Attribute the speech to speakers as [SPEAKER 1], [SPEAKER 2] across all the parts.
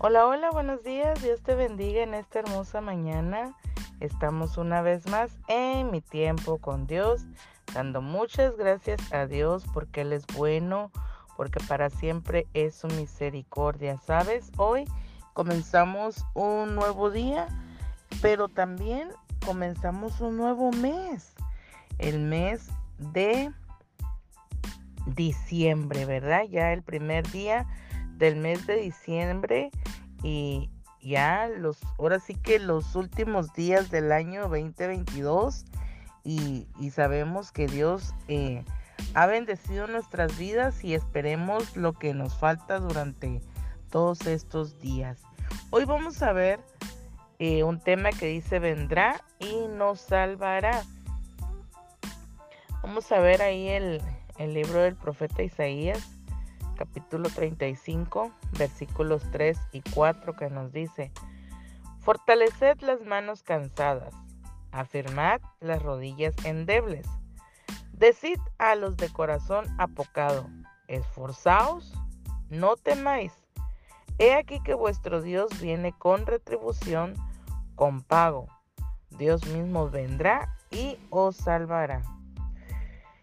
[SPEAKER 1] Hola, hola, buenos días. Dios te bendiga en esta hermosa mañana. Estamos una vez más en mi tiempo con Dios, dando muchas gracias a Dios porque Él es bueno, porque para siempre es su misericordia. ¿Sabes? Hoy comenzamos un nuevo día, pero también comenzamos un nuevo mes, el mes de diciembre, ¿verdad? Ya el primer día del mes de diciembre y ya los, ahora sí que los últimos días del año 2022 y, y sabemos que Dios eh, ha bendecido nuestras vidas y esperemos lo que nos falta durante todos estos días. Hoy vamos a ver eh, un tema que dice vendrá y nos salvará. Vamos a ver ahí el, el libro del profeta Isaías capítulo 35, versículos 3 y 4 que nos dice, Fortaleced las manos cansadas, afirmad las rodillas endebles, decid a los de corazón apocado, esforzaos, no temáis. He aquí que vuestro Dios viene con retribución, con pago. Dios mismo vendrá y os salvará.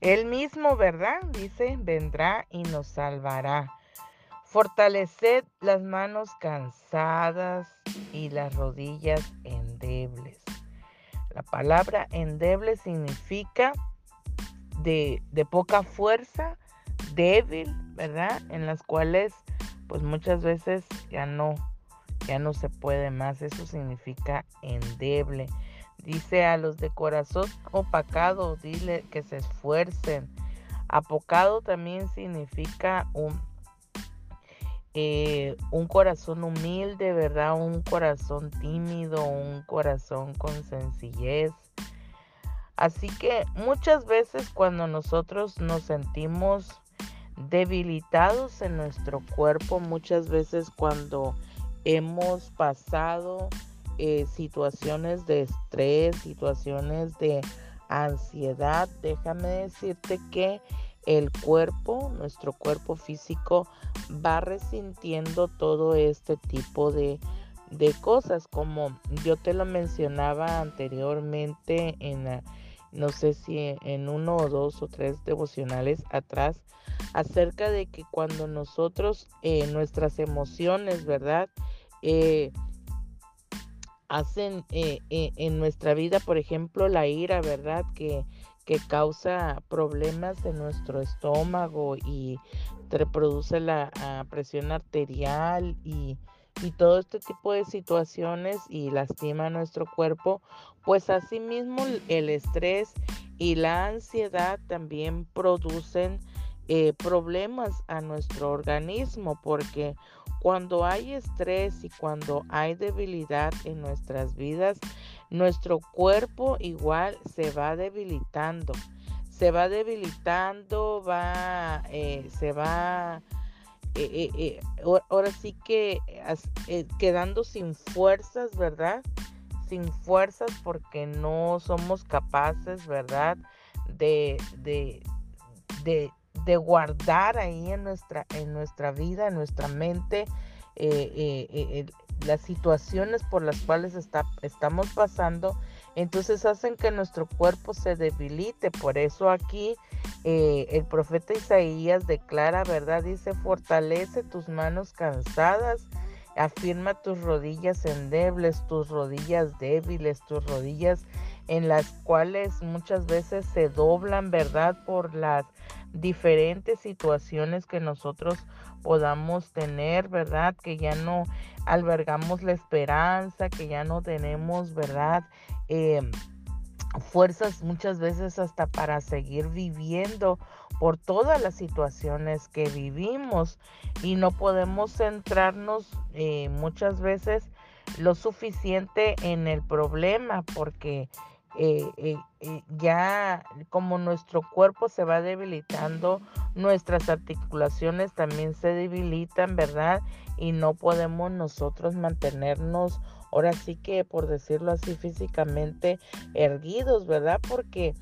[SPEAKER 1] Él mismo, ¿verdad? Dice, vendrá y nos salvará. Fortaleced las manos cansadas y las rodillas endebles. La palabra endeble significa de, de, poca fuerza, débil, ¿verdad? En las cuales pues muchas veces ya no, ya no se puede más. Eso significa endeble. Dice a los de corazón opacado, dile que se esfuercen. Apocado también significa un, eh, un corazón humilde, ¿verdad? Un corazón tímido, un corazón con sencillez. Así que muchas veces cuando nosotros nos sentimos debilitados en nuestro cuerpo, muchas veces cuando hemos pasado eh, situaciones de estrés, situaciones de ansiedad, déjame decirte que el cuerpo, nuestro cuerpo físico, va resintiendo todo este tipo de, de cosas, como yo te lo mencionaba anteriormente en, no sé si en uno o dos o tres devocionales atrás, acerca de que cuando nosotros, eh, nuestras emociones, ¿verdad? Eh, hacen eh, eh, en nuestra vida, por ejemplo, la ira, ¿verdad? Que, que causa problemas en nuestro estómago y reproduce la ah, presión arterial y, y, todo este tipo de situaciones y lastima nuestro cuerpo, pues asimismo el estrés y la ansiedad también producen eh, problemas a nuestro organismo porque cuando hay estrés y cuando hay debilidad en nuestras vidas, nuestro cuerpo igual se va debilitando. Se va debilitando, va, eh, se va, eh, eh, ahora sí que quedando sin fuerzas, ¿verdad? Sin fuerzas porque no somos capaces, ¿verdad? De, de, de, de guardar ahí en nuestra, en nuestra vida, en nuestra mente, eh, eh, eh, las situaciones por las cuales está, estamos pasando, entonces hacen que nuestro cuerpo se debilite. Por eso aquí el profeta Isaías declara, ¿verdad? Dice, fortalece tus manos cansadas, afirma tus rodillas endebles, tus rodillas débiles, tus rodillas en las cuales muchas veces se doblan, ¿verdad? Por las diferentes situaciones que nosotros podamos tener, ¿verdad? Que ya no albergamos la esperanza, que ya no tenemos, ¿verdad? Em, fuerzas muchas veces hasta para seguir viviendo por todas las situaciones que vivimos y no podemos centrarnos eh, muchas veces lo suficiente en el problema porque eh, eh, eh, ya como nuestro cuerpo se va debilitando, nuestras articulaciones también se debilitan, ¿verdad? Y no podemos nosotros mantenernos, ahora sí que por decirlo así físicamente, erguidos, ¿verdad? Porque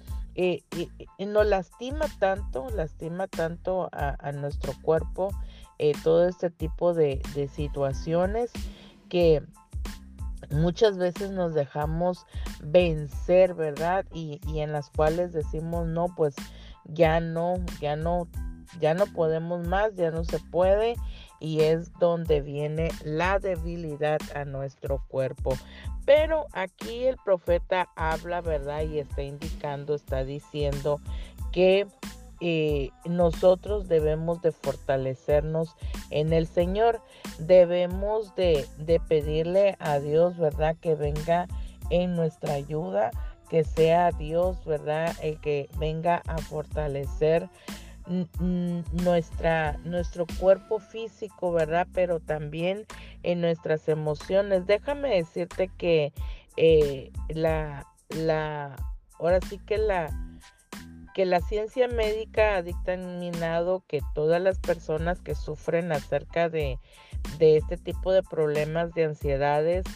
[SPEAKER 1] nos lastima tanto, lastima tanto a, nuestro cuerpo todo este tipo de situaciones que muchas veces nos dejamos vencer, ¿verdad? Y, y, en las cuales decimos, no, pues ya no, ya no, ya no podemos más, ya no se puede. Y es donde viene la debilidad a nuestro cuerpo. Pero aquí el profeta habla, ¿verdad? Y está indicando, está diciendo que eh, nosotros debemos de fortalecernos en el Señor. Debemos de, de pedirle a Dios, ¿verdad? Que venga en nuestra ayuda, que sea Dios, ¿verdad? El que venga a fortalecer nuestra, nuestro cuerpo físico, ¿verdad? Pero también en nuestras emociones. Déjame decirte que eh, la, la, ahora sí que la, que la ciencia médica ha dictaminado que todas las personas que sufren acerca de, este tipo de problemas de ansiedades,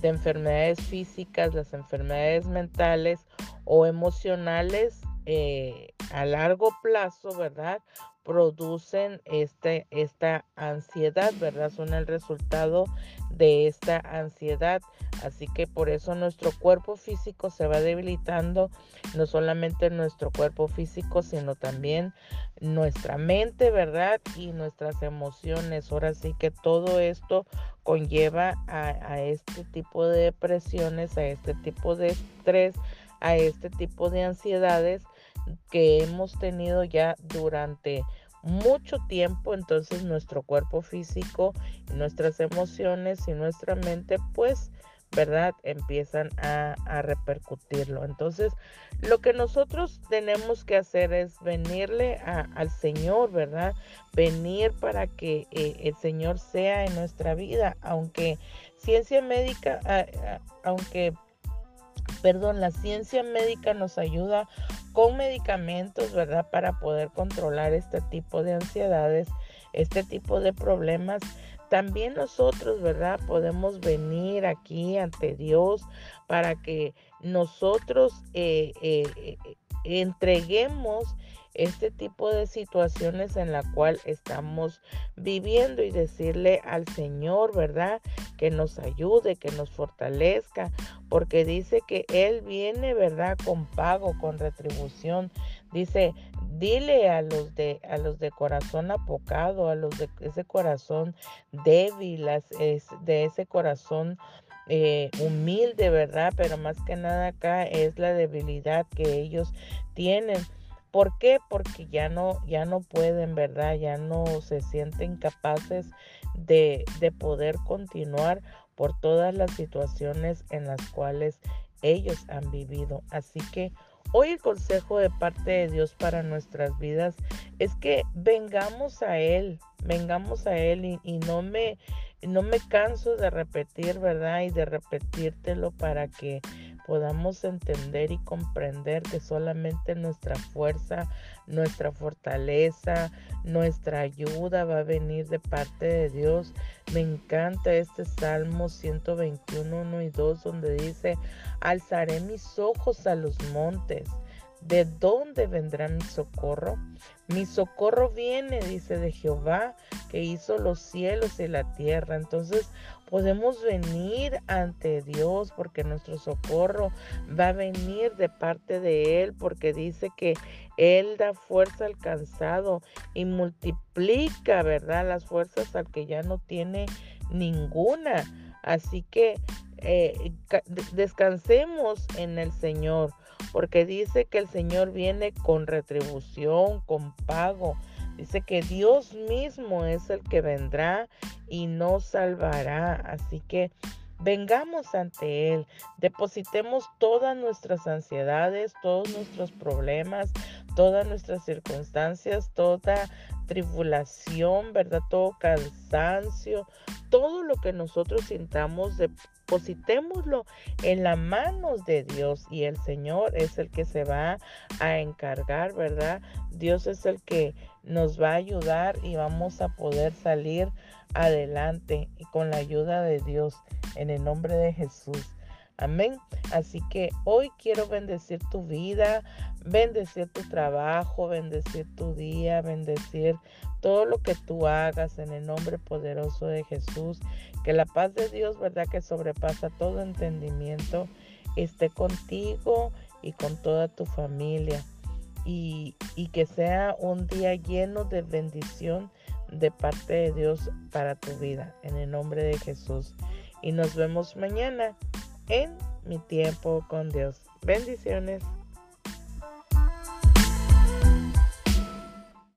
[SPEAKER 1] de enfermedades físicas, las enfermedades mentales o emocionales eh, a largo plazo, ¿verdad? producen este, esta ansiedad, ¿verdad? Son el resultado de esta ansiedad. Así que por eso nuestro cuerpo físico se va debilitando, no solamente nuestro cuerpo físico, sino también nuestra mente, ¿verdad? Y nuestras emociones. Ahora sí que todo esto conlleva a, a este tipo de depresiones, a este tipo de estrés, a este tipo de ansiedades que hemos tenido ya durante mucho tiempo, entonces nuestro cuerpo físico, nuestras emociones y nuestra mente, pues, ¿verdad? Empiezan a, repercutirlo. Entonces, lo que nosotros tenemos que hacer es venirle al Señor, ¿verdad? Venir para que eh, el Señor sea en nuestra vida, aunque ciencia médica, aunque perdón, la ciencia médica nos ayuda con medicamentos, ¿verdad? Para poder controlar este tipo de ansiedades, este tipo de problemas. También nosotros, ¿verdad? Podemos venir aquí ante Dios para que nosotros eh, eh, eh, entreguemos este tipo de situaciones en la cual estamos viviendo y decirle al Señor, ¿verdad? Que nos ayude, que nos fortalezca, porque dice que Él viene, ¿verdad? Con pago, con retribución. Dice, dile a los de a los de corazón apocado, a los de ese corazón débil, de ese corazón eh, humilde, ¿verdad? Pero más que nada acá es la debilidad que ellos tienen. ¿Por qué? Porque ya no, ya no pueden, ¿verdad? Ya no se sienten capaces de, de poder continuar por todas las situaciones en las cuales ellos han vivido. Así que hoy el consejo de parte de Dios para nuestras vidas es que vengamos a Él, vengamos a Él y, no me no me canso de repetir, ¿verdad? Y de repetírtelo para que podamos entender y comprender que solamente nuestra fuerza, nuestra fortaleza, nuestra ayuda va a venir de parte de Dios. Me encanta este Salmo 121, 1 y 2 donde dice, alzaré mis ojos a los montes. ¿De dónde vendrá mi socorro? Mi socorro viene, dice, de Jehová, que hizo los cielos y la tierra. Entonces podemos venir ante Dios porque nuestro socorro va a venir de parte de Él, porque dice que Él da fuerza al cansado y multiplica, ¿verdad? Las fuerzas al que ya no tiene ninguna. Así que eh, descansemos en el Señor porque dice que el Señor viene con retribución, con pago. Dice que Dios mismo es el que vendrá y nos salvará. Así que vengamos ante Él, depositemos todas nuestras ansiedades, todos nuestros problemas, todas nuestras circunstancias, toda tribulación, ¿verdad? Todo cansancio, todo lo que nosotros sintamos, depositémoslo en las manos de Dios y el Señor es el que se va a encargar, ¿verdad? Dios es el que nos va a ayudar y vamos a poder salir adelante y con la ayuda de Dios en el nombre de Jesús. Amén. Así que hoy quiero bendecir tu vida, bendecir tu trabajo, bendecir tu día, bendecir todo lo que tú hagas en el nombre poderoso de Jesús. Que la paz de Dios, ¿verdad? Que sobrepasa todo entendimiento, esté contigo y con toda tu familia. Y, que sea un día lleno de bendición de parte de Dios para tu vida, en el nombre de Jesús. Y nos vemos mañana en mi tiempo con Dios. Bendiciones.